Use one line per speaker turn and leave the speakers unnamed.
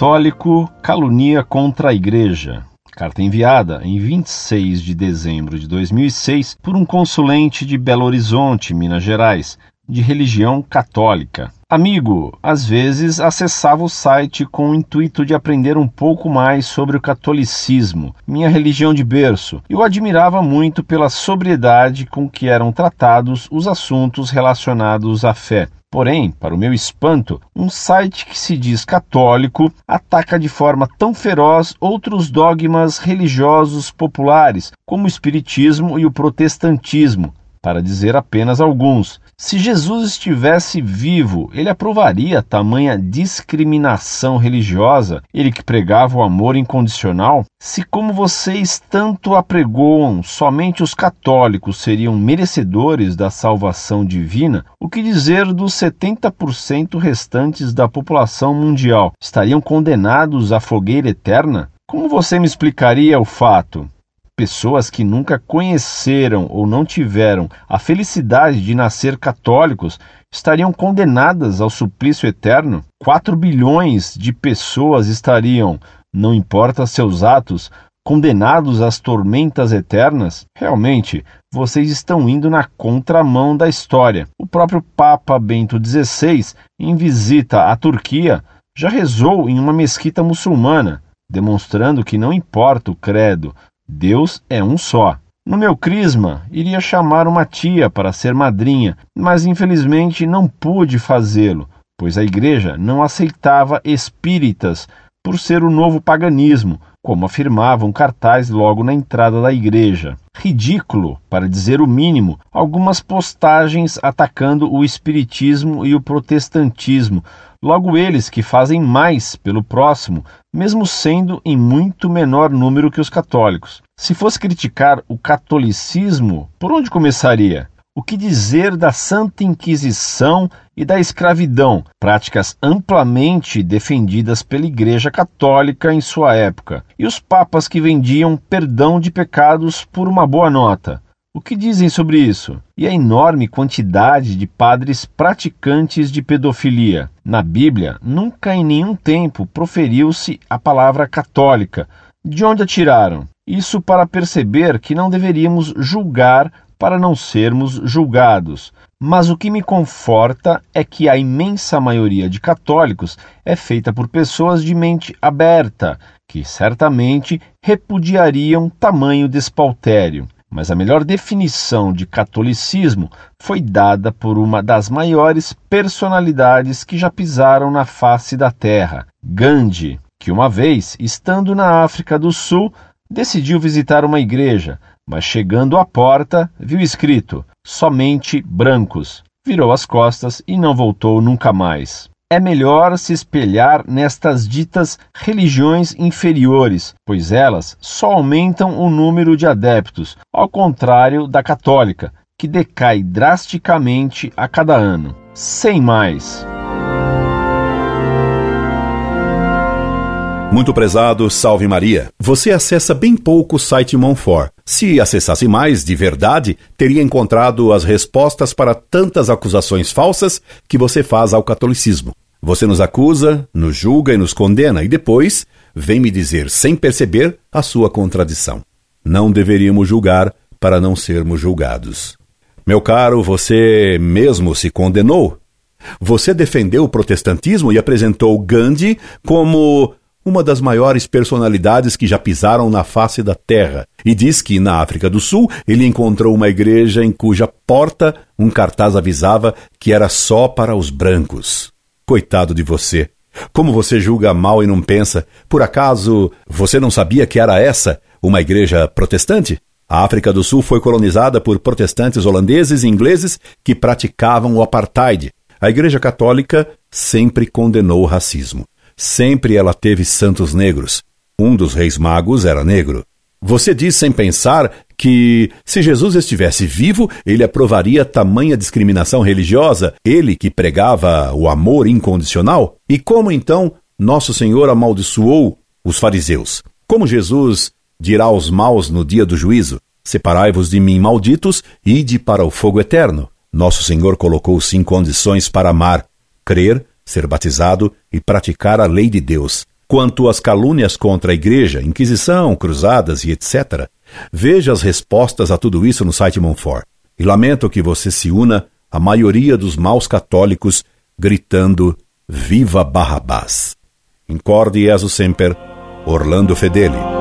Católico calunia contra a Igreja. Carta enviada em 26 de dezembro de 2006 por um consulente de Belo Horizonte, Minas Gerais, de religião católica. Amigo, às vezes acessava o site com o intuito de aprender um pouco mais sobre o catolicismo, minha religião de berço, e o admirava muito pela sobriedade com que eram tratados os assuntos relacionados à fé. Porém, para o meu espanto, um site que se diz católico ataca de forma tão feroz outros dogmas religiosos populares, como o espiritismo e o protestantismo, para dizer apenas alguns. Se Jesus estivesse vivo, ele aprovaria tamanha discriminação religiosa, ele que pregava o amor incondicional? Se, como vocês tanto apregoam, somente os católicos seriam merecedores da salvação divina, o que dizer dos 70% restantes da população mundial? Estariam condenados à fogueira eterna? Como você me explicaria o fato? Pessoas que nunca conheceram ou não tiveram a felicidade de nascer católicos estariam condenadas ao suplício eterno? 4 bilhões de pessoas estariam, não importa seus atos, condenados às tormentas eternas? Realmente, vocês estão indo na contramão da história. O próprio Papa Bento XVI, em visita à Turquia, já rezou em uma mesquita muçulmana, demonstrando que não importa o credo, Deus é um só. No meu crisma, iria chamar uma tia para ser madrinha, mas infelizmente não pude fazê-lo, pois a igreja não aceitava espíritas por ser o novo paganismo, como afirmava um cartaz logo na entrada da igreja. Ridículo, para dizer o mínimo, algumas postagens atacando o espiritismo e o protestantismo, logo eles que fazem mais pelo próximo, mesmo sendo em muito menor número que os católicos. Se fosse criticar o catolicismo, por onde começaria? O que dizer da Santa Inquisição e da escravidão, práticas amplamente defendidas pela Igreja Católica em sua época, e os papas que vendiam perdão de pecados por uma boa nota? O que dizem sobre isso? E a enorme quantidade de padres praticantes de pedofilia? Na Bíblia, nunca em nenhum tempo proferiu-se a palavra católica. De onde a tiraram? Isso para perceber que não deveríamos julgar para não sermos julgados. Mas o que me conforta é que a imensa maioria de católicos é feita por pessoas de mente aberta, que certamente repudiariam tamanho despautério mas a melhor definição de catolicismo foi dada por uma das maiores personalidades que já pisaram na face da terra, Gandhi, que uma vez, estando na África do Sul, decidiu visitar uma igreja, mas chegando à porta, viu escrito: somente brancos. Virou as costas e não voltou nunca mais é melhor se espelhar nestas ditas religiões inferiores, pois elas só aumentam o número de adeptos, ao contrário da católica, que decai drasticamente a cada ano. Sem mais.
Muito prezado, salve Maria. Você acessa bem pouco o site Monfort. Se acessasse mais, de verdade, teria encontrado as respostas para tantas acusações falsas que você faz ao catolicismo. Você nos acusa, nos julga e nos condena, e depois vem me dizer, sem perceber, a sua contradição. Não deveríamos julgar para não sermos julgados. Meu caro, você mesmo se condenou. Você defendeu o protestantismo e apresentou Gandhi como uma das maiores personalidades que já pisaram na face da terra, e diz que na África do Sul ele encontrou uma igreja em cuja porta um cartaz avisava que era só para os brancos. Coitado de você. Como você julga mal e não pensa? Por acaso você não sabia que era essa uma igreja protestante? A África do Sul foi colonizada por protestantes holandeses e ingleses que praticavam o apartheid. A Igreja Católica sempre condenou o racismo. Sempre ela teve santos negros. Um dos reis magos era negro. Você diz sem pensar que, se Jesus estivesse vivo, ele aprovaria tamanha discriminação religiosa, ele que pregava o amor incondicional? E como então Nosso Senhor amaldiçoou os fariseus? Como Jesus dirá aos maus no dia do juízo: Separai-vos de mim, malditos, ide para o fogo eterno? Nosso Senhor colocou sim condições para amar, crer, ser batizado e praticar a lei de Deus. Quanto às calúnias contra a igreja, Inquisição, cruzadas e etc., veja as respostas a tudo isso no site Monfort. E lamento que você se una à maioria dos maus católicos gritando Viva Barrabás! Incorde Jesus Semper, Orlando Fedeli.